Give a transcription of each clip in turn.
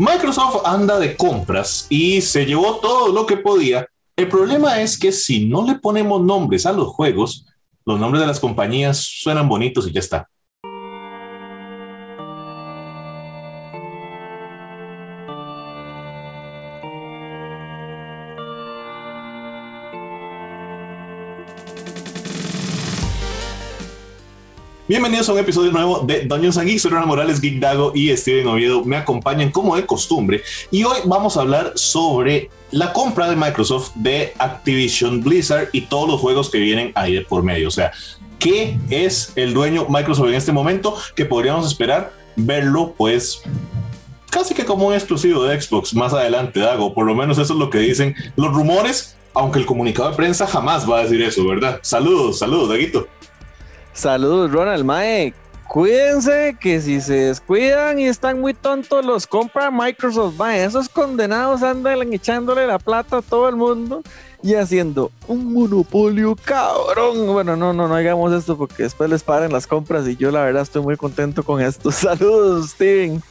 Microsoft anda de compras y se llevó todo lo que podía. El problema es que si no le ponemos nombres a los juegos, los nombres de las compañías suenan bonitos y ya está. Bienvenidos a un episodio nuevo de Dungeons and Geeks. Soy Morales, Geek Dago y Steven Oviedo me acompañan como de costumbre. Y hoy vamos a hablar sobre la compra de Microsoft de Activision Blizzard y todos los juegos que vienen ahí de por medio. O sea, ¿qué es el dueño Microsoft en este momento? Que podríamos esperar verlo, pues, casi que como un exclusivo de Xbox más adelante, Dago. Por lo menos eso es lo que dicen los rumores, aunque el comunicado de prensa jamás va a decir eso, ¿verdad? Saludos, saludos, Daguito. Saludos, Ronald Mae. Cuídense que si se descuidan y están muy tontos, los compra Microsoft. Mae, esos condenados andan echándole la plata a todo el mundo y haciendo un monopolio cabrón. Bueno, no, no, no hagamos esto porque después les paren las compras y yo la verdad estoy muy contento con esto. Saludos, Steven.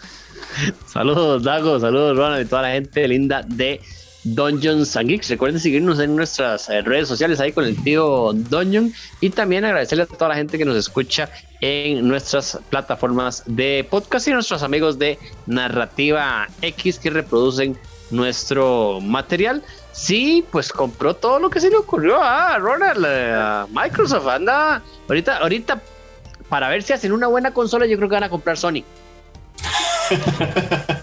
Saludos, Dago. Saludos, Ronald y toda la gente linda de Dungeons and Geeks. Recuerden seguirnos en nuestras eh, redes sociales ahí con el tío Dungeon y también agradecerle a toda la gente que nos escucha en nuestras plataformas de podcast y a nuestros amigos de Narrativa X que reproducen nuestro material. Sí, pues compró todo lo que se le ocurrió a Ronald, eh, a Microsoft. Anda, ahorita, ahorita, para ver si hacen una buena consola, yo creo que van a comprar Sony.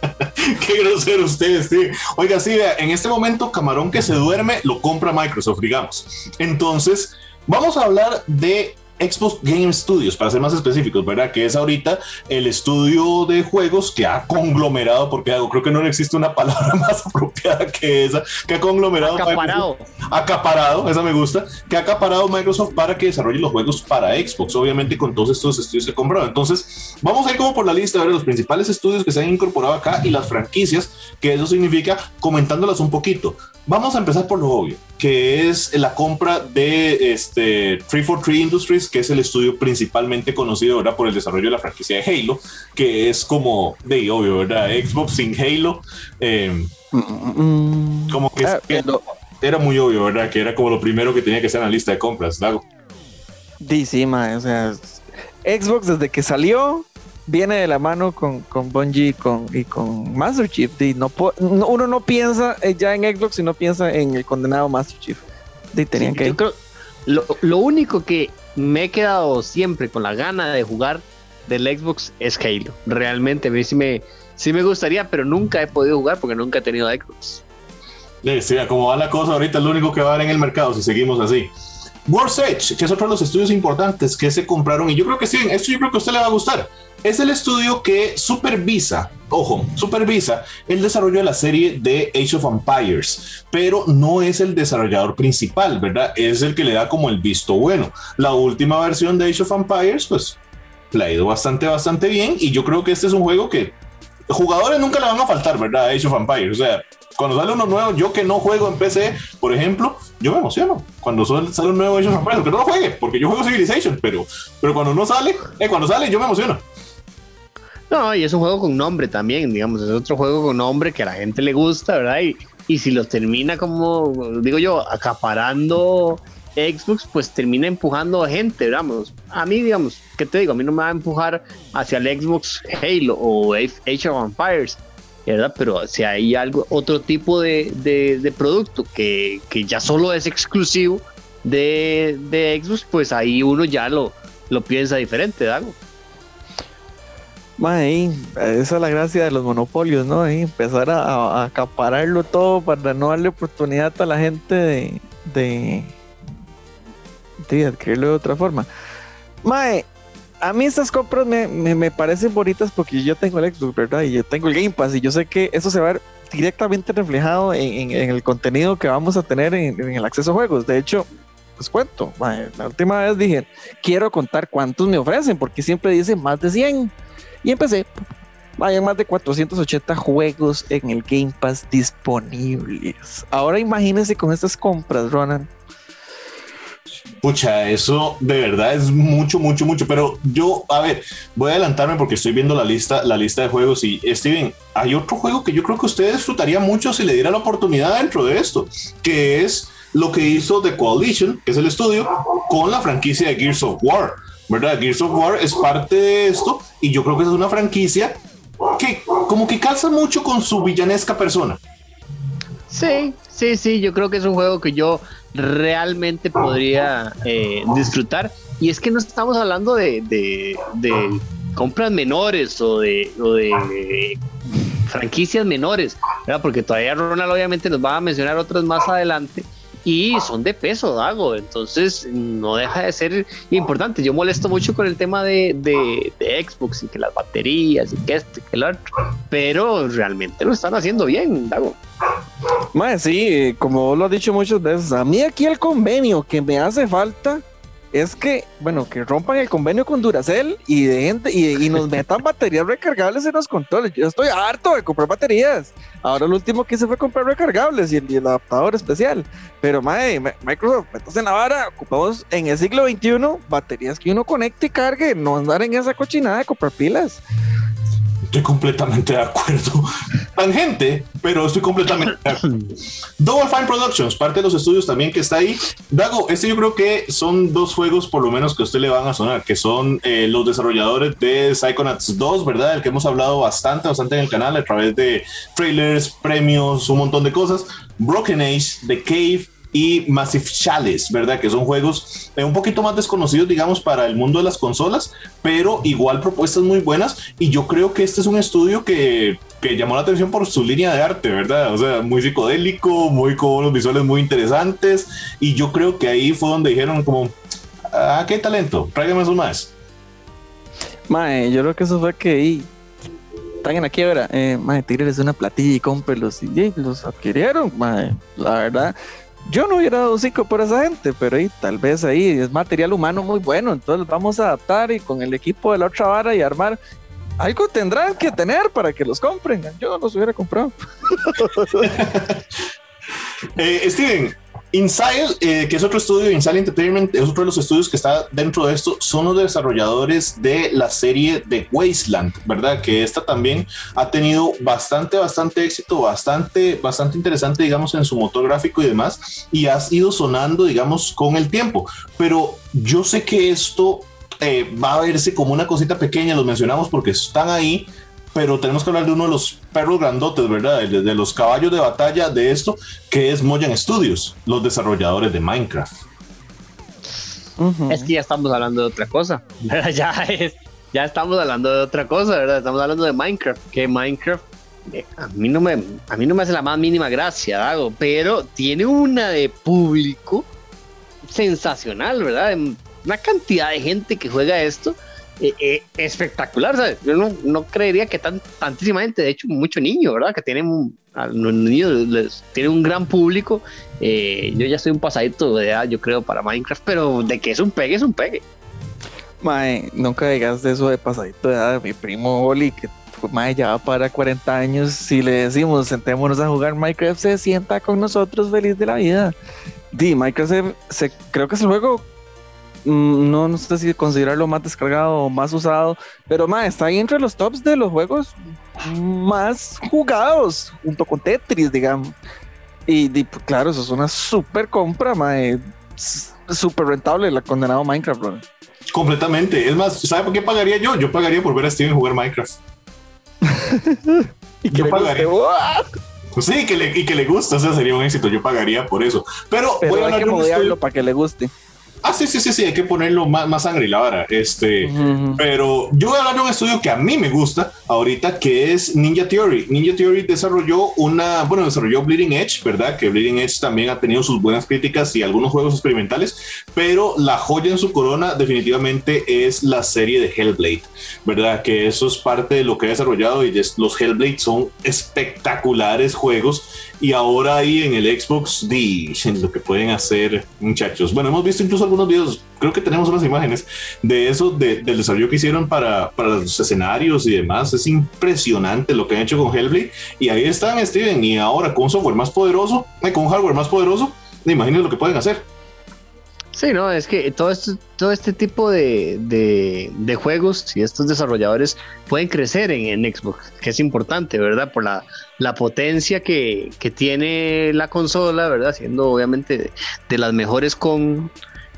Qué grosero ustedes, sí. Oiga, sí, en este momento, camarón que se duerme lo compra Microsoft, digamos. Entonces, vamos a hablar de Xbox Game Studios, para ser más específicos, ¿verdad? Que es ahorita el estudio de juegos que ha conglomerado, porque hago, creo que no existe una palabra más apropiada que esa, que ha conglomerado. Acaparado. acaparado, esa me gusta, que ha acaparado Microsoft para que desarrolle los juegos para Xbox, obviamente con todos estos estudios que ha comprado. Entonces, vamos a ir como por la lista, a ver los principales estudios que se han incorporado acá y las franquicias, que eso significa comentándolas un poquito. Vamos a empezar por lo obvio, que es la compra de este 343 Industries, que es el estudio principalmente conocido ahora por el desarrollo de la franquicia de Halo, que es como de obvio, ¿verdad? Xbox sin Halo. Eh, como que ah, era muy obvio, ¿verdad? Que era como lo primero que tenía que estar en la lista de compras, Dago. Sí, sí, o sea, Xbox desde que salió viene de la mano con, con Bungie y con, y con Master Chief. Y no, uno no piensa eh, ya en Xbox, sino piensa en el condenado Master Chief. tenían que lo, lo, único que me he quedado siempre con la gana de jugar del Xbox es Halo. Realmente a mí sí me, sí me gustaría, pero nunca he podido jugar porque nunca he tenido Xbox. Sí, como va la cosa ahorita, es lo único que va a haber en el mercado si seguimos así. World's Edge, que es otro de los estudios importantes que se compraron, y yo creo que sí, esto yo creo que a usted le va a gustar es el estudio que supervisa, ojo, supervisa el desarrollo de la serie de Age of Empires, pero no es el desarrollador principal, ¿verdad? Es el que le da como el visto bueno. La última versión de Age of Empires, pues, le ha ido bastante, bastante bien, y yo creo que este es un juego que jugadores nunca le van a faltar, ¿verdad? Age of Empires, o sea, cuando sale uno nuevo, yo que no juego en PC, por ejemplo, yo me emociono cuando sale un nuevo Age of Empires, que no lo juegue, porque yo juego Civilization, pero, pero cuando no sale, eh, cuando sale, yo me emociono. No, y es un juego con nombre también, digamos, es otro juego con nombre que a la gente le gusta, ¿verdad? Y, y si lo termina como, digo yo, acaparando Xbox, pues termina empujando a gente, digamos. A mí, digamos, ¿qué te digo? A mí no me va a empujar hacia el Xbox Halo o Age of Empires, ¿verdad? Pero si hay algo, otro tipo de, de, producto que, que, ya solo es exclusivo de, de Xbox, pues ahí uno ya lo, lo piensa diferente, ¿verdad? esa es la gracia de los monopolios, ¿no? empezar a, acapararlo todo para no darle oportunidad a la gente de, adquirirlo de otra forma. Mae, a mí estas compras me, parecen bonitas porque yo tengo el Xbox, ¿verdad? Y yo tengo el Game Pass y yo sé que eso se va a ver directamente reflejado en, el contenido que vamos a tener en, el acceso a juegos. De hecho, les cuento, la última vez dije, quiero contar cuántos me ofrecen porque siempre dicen más de 100 y empecé. Hay más de 480 juegos en el Game Pass disponibles. Ahora imagínense con estas compras, Ronan. Pucha, eso de verdad es mucho, mucho, mucho. Pero yo, a ver, voy a adelantarme porque estoy viendo la lista, la lista de juegos y Steven, hay otro juego que yo creo que usted disfrutaría mucho si le diera la oportunidad dentro de esto, que es lo que hizo The Coalition, que es el estudio, con la franquicia de Gears of War. ¿Verdad? Gears of War es parte de esto y yo creo que es una franquicia que como que calza mucho con su villanesca persona. Sí, sí, sí, yo creo que es un juego que yo realmente podría eh, disfrutar. Y es que no estamos hablando de, compras menores o de, o de franquicias menores, ¿verdad? porque todavía Ronald obviamente nos va a mencionar otras más adelante y son de peso, Dago. Entonces no deja de ser importante. Yo molesto mucho con el tema de, de, Xbox y que las baterías y que esto y que el otro, pero realmente lo están haciendo bien, Dago. Más sí, como lo has dicho muchas veces, a mí aquí el convenio que me hace falta es que, bueno, que rompan el convenio con Duracell y, de, y, y nos metan baterías recargables en los controles. Yo estoy harto de comprar baterías. Ahora lo último que hice fue comprar recargables y el, adaptador especial. Pero, mae, Microsoft, metas en la vara, ocupamos en el siglo XXI baterías que uno conecte y cargue, no andar en esa cochinada de comprar pilas. Estoy completamente de acuerdo. Tangente, pero estoy completamente de acuerdo. Double Fine Productions, parte de los estudios también que está ahí. Dago, este yo creo que son dos juegos por lo menos que a usted le van a sonar, que son eh, los desarrolladores de Psychonauts 2, ¿verdad? El que hemos hablado bastante, bastante en el canal a través de trailers, premios, un montón de cosas. Broken Age, The Cave, y Massive Chalice, ¿verdad? Que son juegos eh, un poquito más desconocidos, digamos, para el mundo de las consolas, pero igual propuestas muy buenas. Y yo creo que este es un estudio que, que llamó la atención por su línea de arte, ¿verdad? O sea, muy psicodélico, muy con unos visuales muy interesantes. Y yo creo que ahí fue donde dijeron como, ah, qué talento, tráigame eso más. Mae, yo creo que eso fue que están en la quiebra, eh, mae, tírales una platilla y cómprelos. Y, los adquirieron, mae, la verdad yo no hubiera dado cinco por esa gente, pero ahí, tal vez ahí es material humano muy bueno, entonces vamos a adaptar y con el equipo de la otra vara y armar. Algo tendrán que tener para que los compren. Yo no los hubiera comprado. eh, Steven, Inside, eh, que es otro estudio, Inside Entertainment, es otro de los estudios que está dentro de esto, son los desarrolladores de la serie de Wasteland, ¿verdad? Que esta también ha tenido bastante, bastante éxito, bastante, bastante interesante, digamos, en su motor gráfico y demás, y ha ido sonando, digamos, con el tiempo. Pero yo sé que esto eh, va a verse como una cosita pequeña, los mencionamos porque están ahí, pero tenemos que hablar de uno de los perros grandotes, ¿verdad? De, los caballos de batalla de esto, que es Mojang Studios, los desarrolladores de Minecraft. Es que ya estamos hablando de otra cosa, Ya, es, ya estamos hablando de otra cosa, ¿verdad? Estamos hablando de Minecraft, que Minecraft eh, a mí no me a mí no me hace la más mínima gracia, Dago, pero tiene una de público sensacional, ¿verdad? Una cantidad de gente que juega esto eh, eh, espectacular, ¿sabes? Yo no, no, creería que tan, tantísima gente, de hecho, mucho niño, ¿verdad? Que tienen un, niños les, tienen un gran público. Eh, yo ya soy un pasadito de edad, yo creo, para Minecraft, pero de que es un pegue, es un pegue. Mae, nunca digas de eso de pasadito de edad. Mi primo Oli, que mae, ya va para 40 años, si le decimos sentémonos a jugar Minecraft, se sienta con nosotros feliz de la vida. Di, Minecraft se, creo que es el juego no, no sé si considerarlo más descargado o más usado, pero ma, está ahí entre los tops de los juegos más jugados, junto con Tetris, digamos. Y, pues, claro, eso es una super compra, ma, super rentable la condenado Minecraft, bro. Completamente. Es más, ¿sabe por qué pagaría yo? Yo pagaría por ver a Steven jugar Minecraft. y que yo pagaría. Pues sí, que le, y que le gusta, o sea, sería un éxito. Yo pagaría por eso. Pero, voy a hay que para que le guste. Ah, sí, sí, sí, sí, hay que ponerlo más, más sangre y la vara. Este, pero yo voy a hablar de un estudio que a mí me gusta ahorita, que es Ninja Theory. Ninja Theory desarrolló una, bueno, desarrolló Bleeding Edge, ¿verdad? Que Bleeding Edge también ha tenido sus buenas críticas y algunos juegos experimentales, pero la joya en su corona definitivamente es la serie de Hellblade, ¿verdad? Que eso es parte de lo que ha desarrollado y los Hellblade son espectaculares juegos y ahora ahí en el Xbox dicen lo que pueden hacer muchachos. Bueno, hemos visto incluso algunos videos, creo que tenemos unas imágenes de eso, del desarrollo que hicieron para, para los escenarios y demás. Es impresionante lo que han hecho con Hellblade. Y ahí están, Steven, y ahora con software más poderoso, eh, con hardware más poderoso, imagínense lo que pueden hacer. Sí, no, es que todo este, todo este tipo de, de, juegos y estos desarrolladores pueden crecer en, en, Xbox, que es importante, ¿verdad? Por la, la potencia que, que, tiene la consola, ¿verdad? Siendo obviamente de, las mejores con,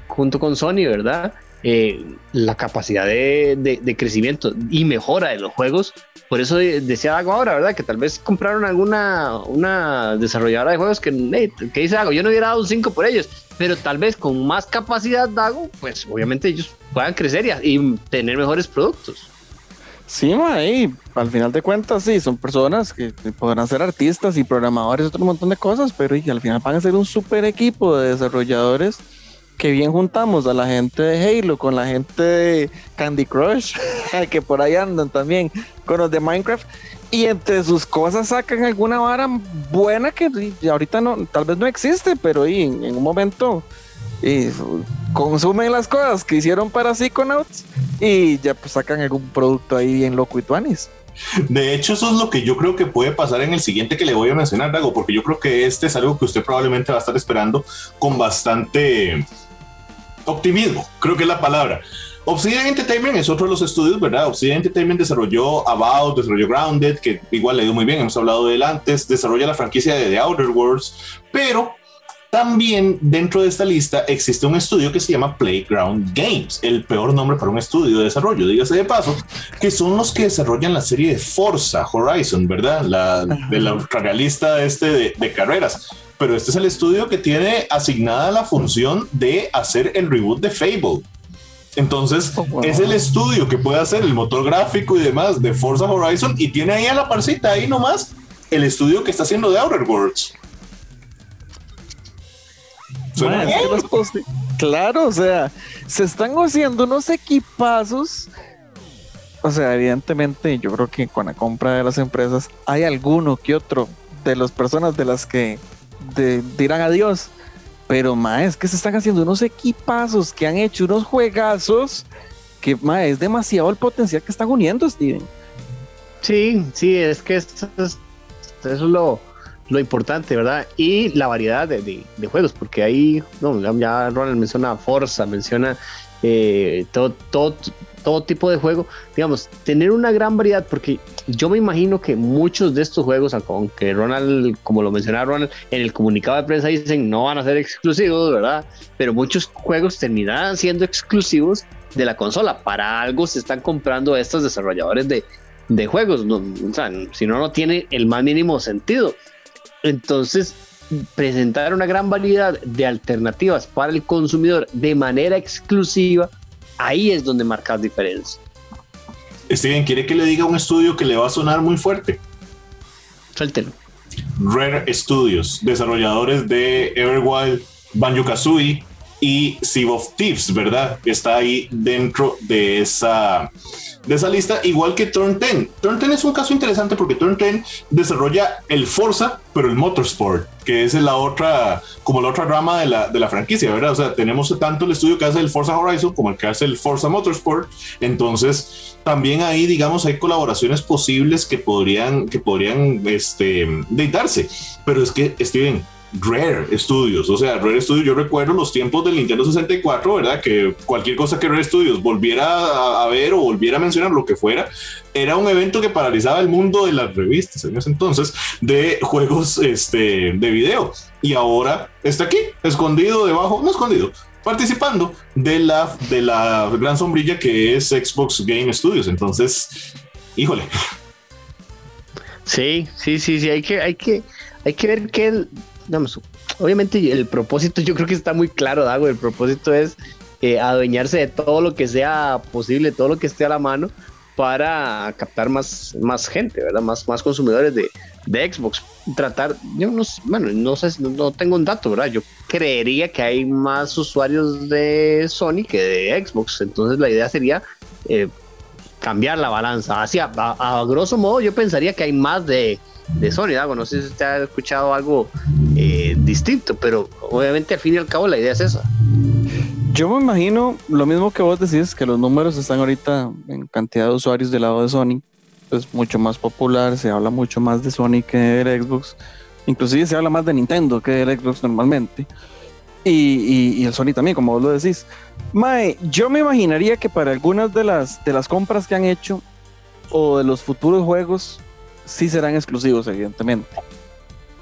junto con Sony, ¿verdad? Eh, la capacidad de, crecimiento y mejora de los juegos. Por eso decía algo ahora, ¿verdad? Que tal vez compraron alguna una desarrolladora de juegos que, que dice algo, yo no hubiera dado un 5 por ellos, pero tal vez con más capacidad Dago, pues obviamente ellos puedan crecer y, tener mejores productos. Sí, al final de cuentas, sí, son personas que podrán ser artistas y programadores otro montón de cosas, pero y al final van a ser un super equipo de desarrolladores que bien juntamos a la gente de Halo con la gente de Candy Crush, que por ahí andan también, con los de Minecraft, y entre sus cosas sacan alguna vara buena que ahorita no, tal vez no existe, pero en, un momento y consumen las cosas que hicieron para Psychonauts y ya pues sacan algún producto ahí bien loco y tuanis. De hecho, eso es lo que yo creo que puede pasar en el siguiente que le voy a mencionar, Dago, porque yo creo que este es algo que usted probablemente va a estar esperando con bastante optimismo, creo que es la palabra. Obsidian Entertainment es otro de los estudios, ¿verdad? Obsidian Entertainment desarrolló About, desarrolló Grounded, que igual le dio muy bien, hemos hablado de él antes, desarrolla la franquicia de The Outer Worlds, pero también dentro de esta lista existe un estudio que se llama Playground Games, el peor nombre para un estudio de desarrollo, dígase de paso, que son los que desarrollan la serie de Forza Horizon, ¿verdad? La de la ultrarrealista este de, de carreras pero este es el estudio que tiene asignada la función de hacer el reboot de Fable. Entonces, oh, es el estudio que puede hacer el motor gráfico y demás de Forza Horizon y tiene ahí a la parcita, ahí nomás, el estudio que está haciendo de Outer Worlds. claro, o sea, se están haciendo unos equipazos. O sea, evidentemente, yo creo que con la compra de las empresas hay alguno que otro de las personas de las que dirán adiós. Pero, ma, es que se están haciendo unos equipazos que han hecho unos juegazos que, es demasiado el potencial que están uniendo, Steven. Sí, sí, es que eso es, lo, importante, ¿verdad? Y la variedad de, juegos, porque ahí, no, ya Ronald menciona Forza, menciona eh, todo, todo tipo de juego, digamos, tener una gran variedad, porque yo me imagino que muchos de estos juegos, aunque Ronald, como lo mencionaba Ronald, en el comunicado de prensa dicen no van a ser exclusivos, ¿verdad? Pero muchos juegos terminarán siendo exclusivos de la consola. Para algo se están comprando estos desarrolladores de, de juegos, si no, no tiene el más mínimo sentido. Entonces, presentar una gran variedad de alternativas para el consumidor de manera exclusiva ahí es donde marcas diferencia. Steven, ¿quiere que le diga un estudio que le va a sonar muy fuerte? Suéltelo. Rare Studios, desarrolladores de Everwild, Banjo Kazooie y Sea of Thieves, ¿verdad? Está ahí dentro de esa de esa lista, igual que Turn 10. Turn 10 es un caso interesante porque Turn 10 desarrolla el Forza, pero el Motorsport, que es la otra, como la otra rama de la, de la franquicia, ¿verdad? O sea, tenemos tanto el estudio que hace el Forza Horizon como el que hace el Forza Motorsport. Entonces, también ahí, digamos, hay colaboraciones posibles que podrían, que podrían, este, deitarse. Pero es que, Steven, Rare Studios, o sea, Rare Studios, yo recuerdo los tiempos del Nintendo 64, ¿verdad? Que cualquier cosa que Rare Studios volviera a, ver o volviera a mencionar, lo que fuera, era un evento que paralizaba el mundo de las revistas en ese entonces de juegos este, de video. Y ahora está aquí, escondido debajo, no escondido, participando de la, de la gran sombrilla que es Xbox Game Studios. Entonces, híjole. Sí, sí, sí, sí, hay que, hay que, hay que ver qué obviamente el propósito yo creo que está muy claro, Dago, el propósito es eh, adueñarse de todo lo que sea posible, todo lo que esté a la mano para captar más, más gente, ¿verdad? Más, más consumidores de, de Xbox. Tratar, yo no bueno, no sé, no, tengo un dato, ¿verdad? Yo creería que hay más usuarios de Sony que de Xbox, entonces la idea sería eh, cambiar la balanza. Así, a, grosso modo, yo pensaría que hay más de, de Sony, Dago. No sé si usted ha escuchado algo distinto, pero obviamente al fin y al cabo la idea es esa. Yo me imagino lo mismo que vos decís, que los números están ahorita en cantidad de usuarios del lado de Sony, es mucho más popular, se habla mucho más de Sony que del Xbox, inclusive se habla más de Nintendo que del Xbox normalmente. Y, el Sony también, como vos lo decís. Mae, yo me imaginaría que para algunas de las, de las compras que han hecho o de los futuros juegos, sí serán exclusivos, evidentemente.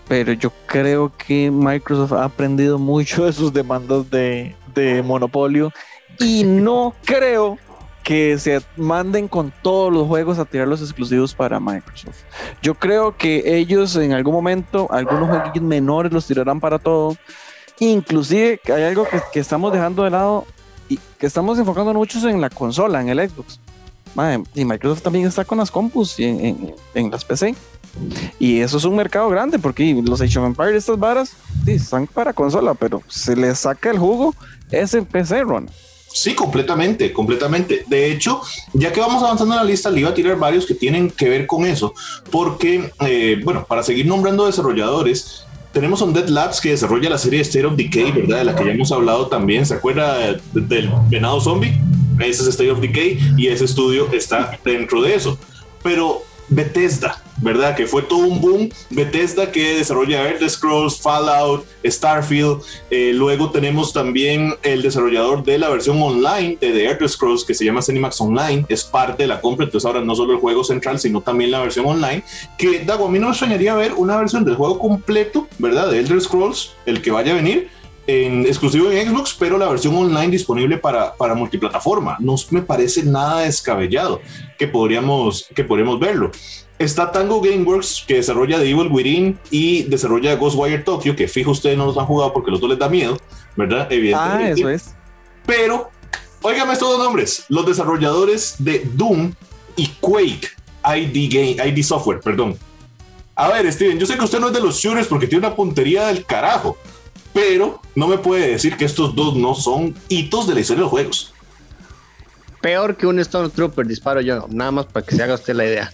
Pero yo creo que Microsoft ha aprendido mucho de sus demandas de, de monopolio y no creo que se manden con todos los juegos a tirar los exclusivos para Microsoft. Yo creo que ellos en algún momento, algunos juegos menores los tirarán para todo. Inclusive hay algo que, estamos dejando de lado y que estamos enfocando muchos en la consola, en el Xbox. y Microsoft también está con las compus y en, las PC. Y eso es un mercado grande porque los Age of Empires, estas varas, sí, están para consola, pero se les saca el jugo ese PC, Ron. Sí, completamente, completamente. De hecho, ya que vamos avanzando en la lista, le iba a tirar varios que tienen que ver con eso, porque, eh, bueno, para seguir nombrando desarrolladores, tenemos un Dead Labs que desarrolla la serie State of Decay, ¿verdad? De la que ya hemos hablado también. ¿Se acuerda del venado zombie? Ese es State of Decay y ese estudio está dentro de eso. Pero Bethesda, ¿verdad? Que fue todo un boom. Bethesda que desarrolla Elder Scrolls, Fallout, Starfield. Eh, luego tenemos también el desarrollador de la versión online de The Elder Scrolls que se llama Cinemax Online. Es parte de la compra. Entonces ahora no solo el juego central, sino también la versión online. Que, Dago, a mí no me extrañaría ver una versión del juego completo, ¿verdad? De Elder Scrolls, el que vaya a venir en exclusivo en Xbox, pero la versión online disponible para, para multiplataforma. No me parece nada descabellado que podríamos, que podríamos verlo. Está Tango Gameworks, que desarrolla The Evil Within y desarrolla Ghostwire Tokyo, que fijo ustedes no los han jugado porque los dos les da miedo, ¿verdad? Evidentemente. Ah, eso es. Pero, óigame estos dos nombres: los desarrolladores de Doom y Quake, ID, Game, ID Software, perdón. A ver, Steven, yo sé que usted no es de los shooters porque tiene una puntería del carajo, pero no me puede decir que estos dos no son hitos de la historia de los juegos. Peor que un Stormtrooper, disparo yo, nada más para que se haga usted la idea.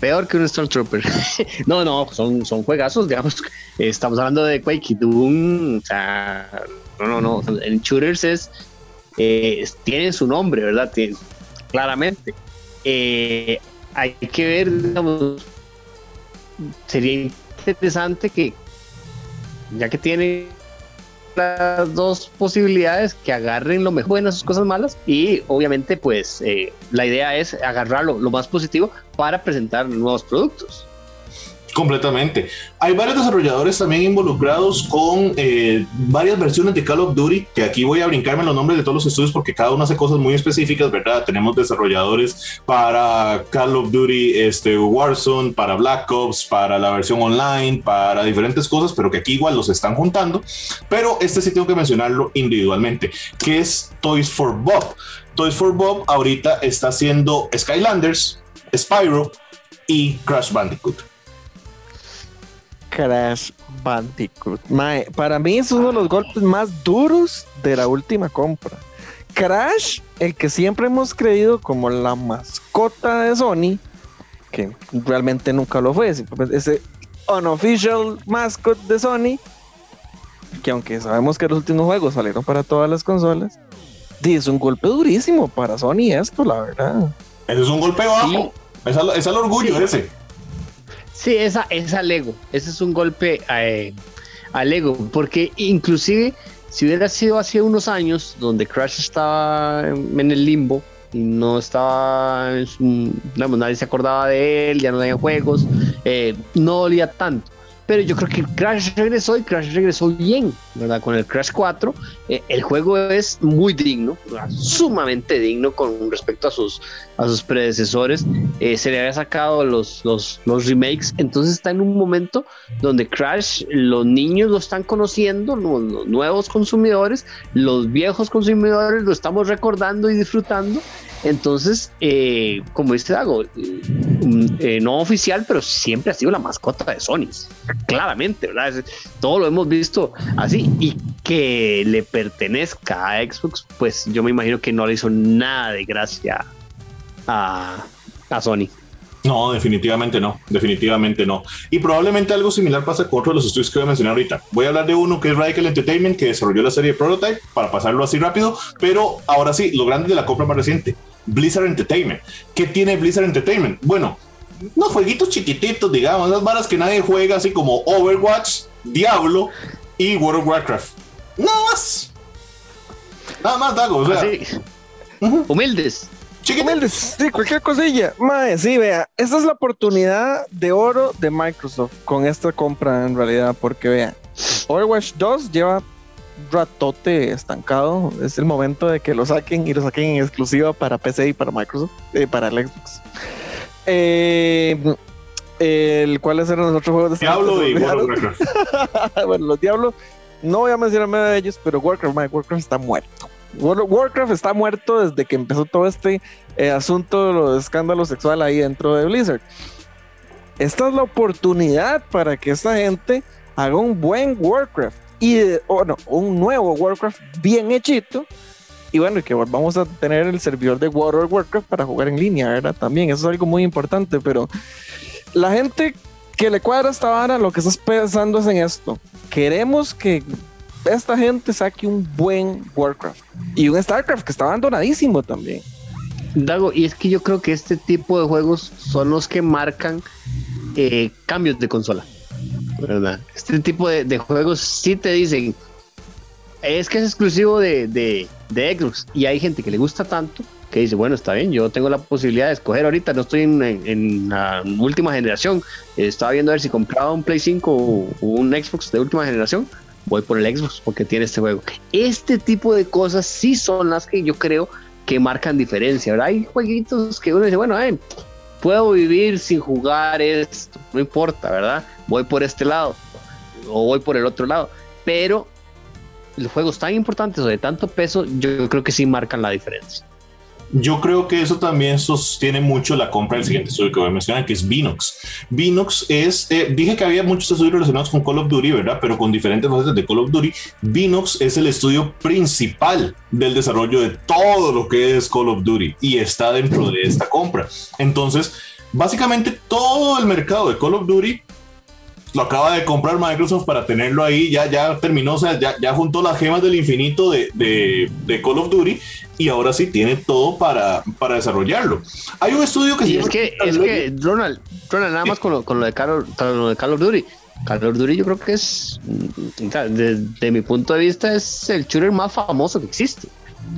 Peor que un Stormtrooper. no, no, son, son juegazos, digamos. Estamos hablando de Quake y Doom. O sea, no, no, no. En shooters es, eh, tienen su nombre, ¿verdad? claramente. Eh, hay que ver, digamos, sería interesante que, ya que tiene las dos posibilidades que agarren lo mejor buenas sus cosas malas y obviamente pues eh, la idea es agarrarlo lo más positivo para presentar nuevos productos. Completamente. Hay varios desarrolladores también involucrados con eh, varias versiones de Call of Duty, que aquí voy a brincarme los nombres de todos los estudios porque cada uno hace cosas muy específicas, ¿verdad? Tenemos desarrolladores para Call of Duty, este, Warzone, para Black Ops, para la versión online, para diferentes cosas, pero que aquí igual los están juntando. Pero este sí tengo que mencionarlo individualmente, que es Toys for Bob. Toys for Bob ahorita está haciendo Skylanders, Spyro y Crash Bandicoot. Crash Bandicoot. para mí es uno de los golpes más duros de la última compra. Crash, el que siempre hemos creído como la mascota de Sony, que realmente nunca lo fue, ese unofficial mascot de Sony, que aunque sabemos que los últimos juegos salieron para todas las consolas, es un golpe durísimo para Sony esto, la verdad. Ese es un golpe bajo. Es, el orgullo ese. Sí, esa es al ego. Ese es un golpe eh, al ego. Porque inclusive si hubiera sido hace unos años donde Crash estaba en el limbo y no estaba, nadie se acordaba de él, ya no había juegos, eh, no dolía tanto pero yo creo que Crash regresó y Crash regresó bien, ¿verdad? Con el Crash 4, eh, el juego es muy digno, sumamente digno con respecto a sus, a sus predecesores. Eh, se le había sacado los, los, los, remakes, entonces está en un momento donde Crash, los niños lo están conociendo, los, los nuevos consumidores, los viejos consumidores lo estamos recordando y disfrutando. Entonces, eh, como dice Dago, mm, eh, no oficial, pero siempre ha sido la mascota de Sony. Claramente, ¿verdad? Todo lo hemos visto así. Y que le pertenezca a Xbox, pues yo me imagino que no le hizo nada de gracia a, a Sony. No, definitivamente no, definitivamente no. Y probablemente algo similar pasa con otro de los estudios que voy a mencionar ahorita. Voy a hablar de uno que es Radical Entertainment, que desarrolló la serie Prototype, para pasarlo así rápido, pero ahora sí, lo grande de la compra más reciente. Blizzard Entertainment. ¿Qué tiene Blizzard Entertainment? Bueno, unos jueguitos chiquititos, digamos, las varas que nadie juega, así como Overwatch, Diablo y World of Warcraft. Nada más. Nada más, Dago. O sea, Así. Humildes. Humildes, sí, cualquier cosilla. Mae, sí, vea, esta es la oportunidad de oro de Microsoft con esta compra en realidad, porque vea, Overwatch 2 lleva ratote estancado. Es el momento de que lo saquen y lo saquen en exclusiva para PC y para Microsoft, eh, para el Xbox. Eh, el, ¿Cuáles eran los otros juegos de Diablo y World. Warcraft. bueno, los Diablos, no voy a mencionarme de ellos, pero Warcraft, mae, Warcraft está muerto. Warcraft está muerto desde que empezó todo este eh, asunto de los escándalos sexual ahí dentro de Blizzard. Esta es la oportunidad para que esta gente haga un buen Warcraft y, un nuevo Warcraft bien hechito. Y bueno, que vamos a tener el servidor de World Warcraft para jugar en línea, ¿verdad? También, eso es algo muy importante, pero la gente que le cuadra esta vara, lo que estás pensando es en esto. Queremos que esta gente saque un buen Warcraft y un StarCraft que está abandonadísimo también. Dago, y es que yo creo que este tipo de juegos son los que marcan eh, cambios de consola. ¿Verdad? Este tipo de, juegos sí te dicen, es que es exclusivo de, de, de Xbox. Y hay gente que le gusta tanto que dice, bueno, está bien, yo tengo la posibilidad de escoger ahorita, no estoy en, en- la última generación. Estaba viendo a ver si compraba un Play 5 o, o un Xbox de última generación. Voy por el Xbox porque tiene este juego. Este tipo de cosas sí son las que yo creo que marcan diferencia, ¿verdad? Hay jueguitos que uno dice, bueno, eh, puedo vivir sin jugar esto, no importa, ¿verdad? Voy por este lado o voy por el otro lado, pero los juegos tan importantes o de tanto peso, yo creo que sí marcan la diferencia. Yo creo que eso también sostiene mucho la compra del siguiente estudio que voy a mencionar, que es Vinox. Vinox es, eh, dije que había muchos estudios relacionados con Call of Duty, ¿verdad? Pero con diferentes facetas de Call of Duty. Vinox es el estudio principal del desarrollo de todo lo que es Call of Duty y está dentro de esta compra. Entonces, básicamente todo el mercado de Call of Duty lo acaba de comprar Microsoft para tenerlo ahí, ya, ya terminó, o sea, ya, ya juntó las gemas del infinito de, de, de Call of Duty y ahora sí tiene todo para, para desarrollarlo. Hay un estudio que se Y es que, es que Ronald, Ronald, nada más con lo, con lo de Call of, con lo de Call of Duty. Call of Duty yo creo que es, desde mi punto de vista, es el shooter más famoso que existe.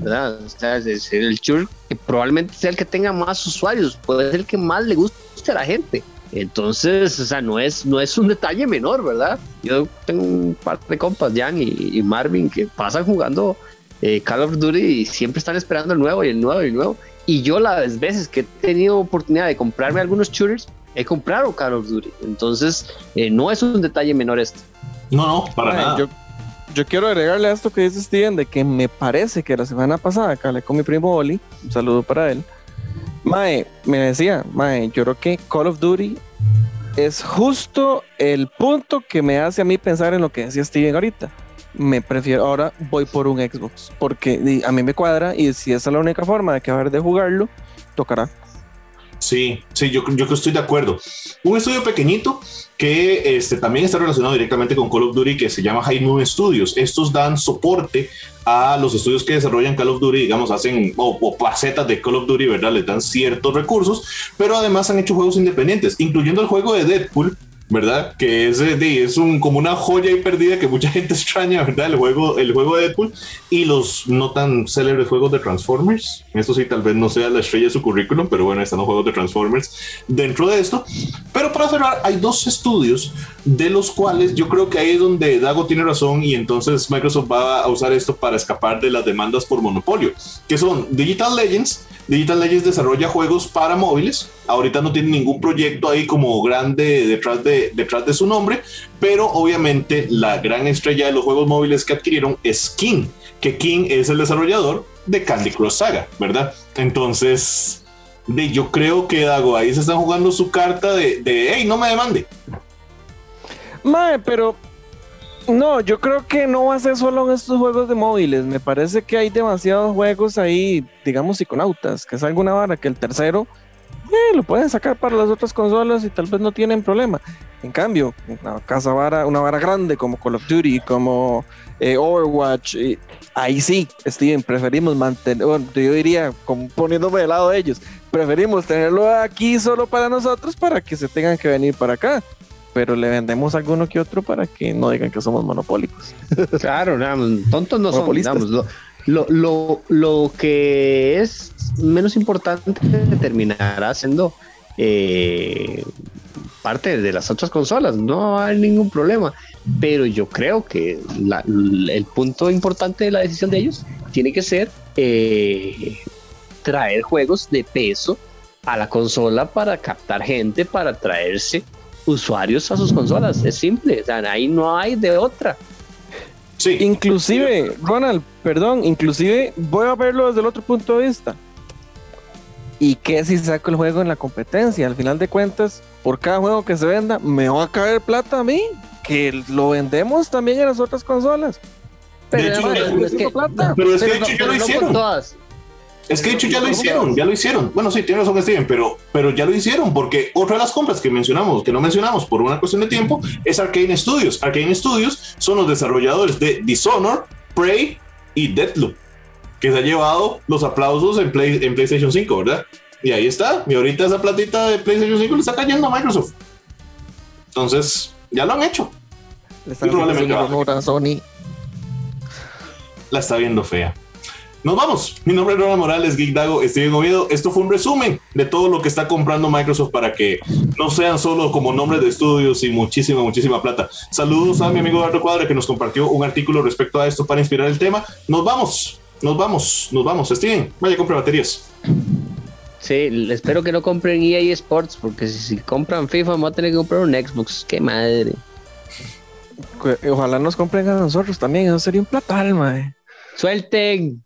¿verdad? O sea, es- es el shooter que probablemente sea el que tenga más usuarios, puede ser el que más le guste a la gente. Entonces, o sea, no es, no es un detalle menor, ¿verdad? Yo tengo un par de compas, Jan y, y Marvin, que pasan jugando eh, Call of Duty y siempre están esperando el nuevo y el nuevo y el nuevo. Y yo las veces que he tenido oportunidad de comprarme algunos shooters, he comprado Call of Duty. Entonces, eh, no es un detalle menor esto. No, no, para Mae, nada. Yo, yo quiero agregarle a esto que dice Steven de que me parece que la semana pasada que hablé con mi primo Oli, un saludo para él. Mae, me decía, Mae, yo creo que Call of Duty es justo el punto que me hace a mí pensar en lo que decía Steven ahorita. Me prefiero, ahora voy por un Xbox, porque a mí me cuadra y si esa es la única forma de acabar de jugarlo, tocará. Sí, sí, yo, yo estoy de acuerdo. Un estudio pequeñito que este, también está relacionado directamente con Call of Duty que se llama High Moon Studios. Estos dan soporte a los estudios que desarrollan Call of Duty, digamos, hacen o, o facetas de Call of Duty, ¿verdad? Les dan ciertos recursos, pero además han hecho juegos independientes, incluyendo el juego de Deadpool, ¿verdad? Que es, eh, es un, como una joya ahí perdida que mucha gente extraña, ¿verdad? El juego, el juego de Deadpool y los no tan célebres juegos de Transformers. Esto sí, tal vez no sea la estrella de su currículum, pero bueno, están los juegos de Transformers dentro de esto. Pero para cerrar, hay dos estudios de los cuales yo creo que ahí es donde Dago tiene razón y entonces Microsoft va a usar esto para escapar de las demandas por monopolio, que son Digital Legends. Digital Legends desarrolla juegos para móviles. Ahorita no tiene ningún proyecto ahí como grande detrás de, detrás de su nombre, pero obviamente la gran estrella de los juegos móviles que adquirieron es King, que King es el desarrollador de Candy Crush Saga, ¿verdad? Entonces, de, yo creo que Dago ahí se están jugando su carta de, de hey, no me demande. Mae, pero no, yo creo que no va a ser solo en estos juegos de móviles. Me parece que hay demasiados juegos ahí, digamos, psiconautas, que es alguna vara que el tercero eh, lo pueden sacar para las otras consolas y tal vez no tienen problema. En cambio, una casa vara, una vara grande como Call of Duty, como eh, Overwatch, ahí sí, Steven, preferimos mantener, bueno, yo diría, como poniéndome de lado de ellos, preferimos tenerlo aquí solo para nosotros para que se tengan que venir para acá. Pero le vendemos alguno que otro para que no digan que somos monopólicos. Claro, tontos no somos, lo, lo, que es menos importante terminará siendo eh, parte de las otras consolas, no hay ningún problema. Pero yo creo que el punto importante de la decisión de ellos tiene que ser eh, traer juegos de peso a la consola para captar gente, para traerse usuarios a sus consolas. Es simple, ahí no hay de otra. Sí. Inclusive, Ronald, perdón, inclusive voy a verlo desde el otro punto de vista. ¿Y qué si saco el juego en la competencia? Al final de cuentas, por cada juego que se venda, me va a caer plata a mí, que lo vendemos también en las otras consolas. Pero, es, que, pero es que, de hecho ya lo hicieron. Es que de hecho ya lo hicieron, ya lo hicieron. Bueno, sí, tiene razón Steven, pero, pero ya lo hicieron porque otra de las compras que mencionamos, que no mencionamos por una cuestión de tiempo, es Arcane Studios. Arcane Studios son los desarrolladores de Dishonored, Prey y Deathloop, que se ha llevado los aplausos en, Play, en PlayStation 5, ¿verdad? Y ahí está. Y ahorita esa platita de PlayStation 5 le está cayendo a Microsoft. Entonces, ya lo han hecho. Le están probablemente a Sony. La está viendo fea. Nos vamos. Mi nombre es Ronald Morales, Geek Dago, Steven Oviedo. Esto fue un resumen de todo lo que está comprando Microsoft para que no sean solo como nombres de estudios y muchísima, muchísima plata. Saludos a mi amigo Eduardo Cuadra que nos compartió un artículo respecto a esto para inspirar el tema. Nos vamos, nos vamos, nos vamos. Steven, vaya, compre baterías. Sí, espero que no compren EA Sports porque si, compran FIFA vamos a tener que comprar un Xbox. Qué madre. Ojalá nos compren a nosotros también, eso sería un platal, madre. Suelten.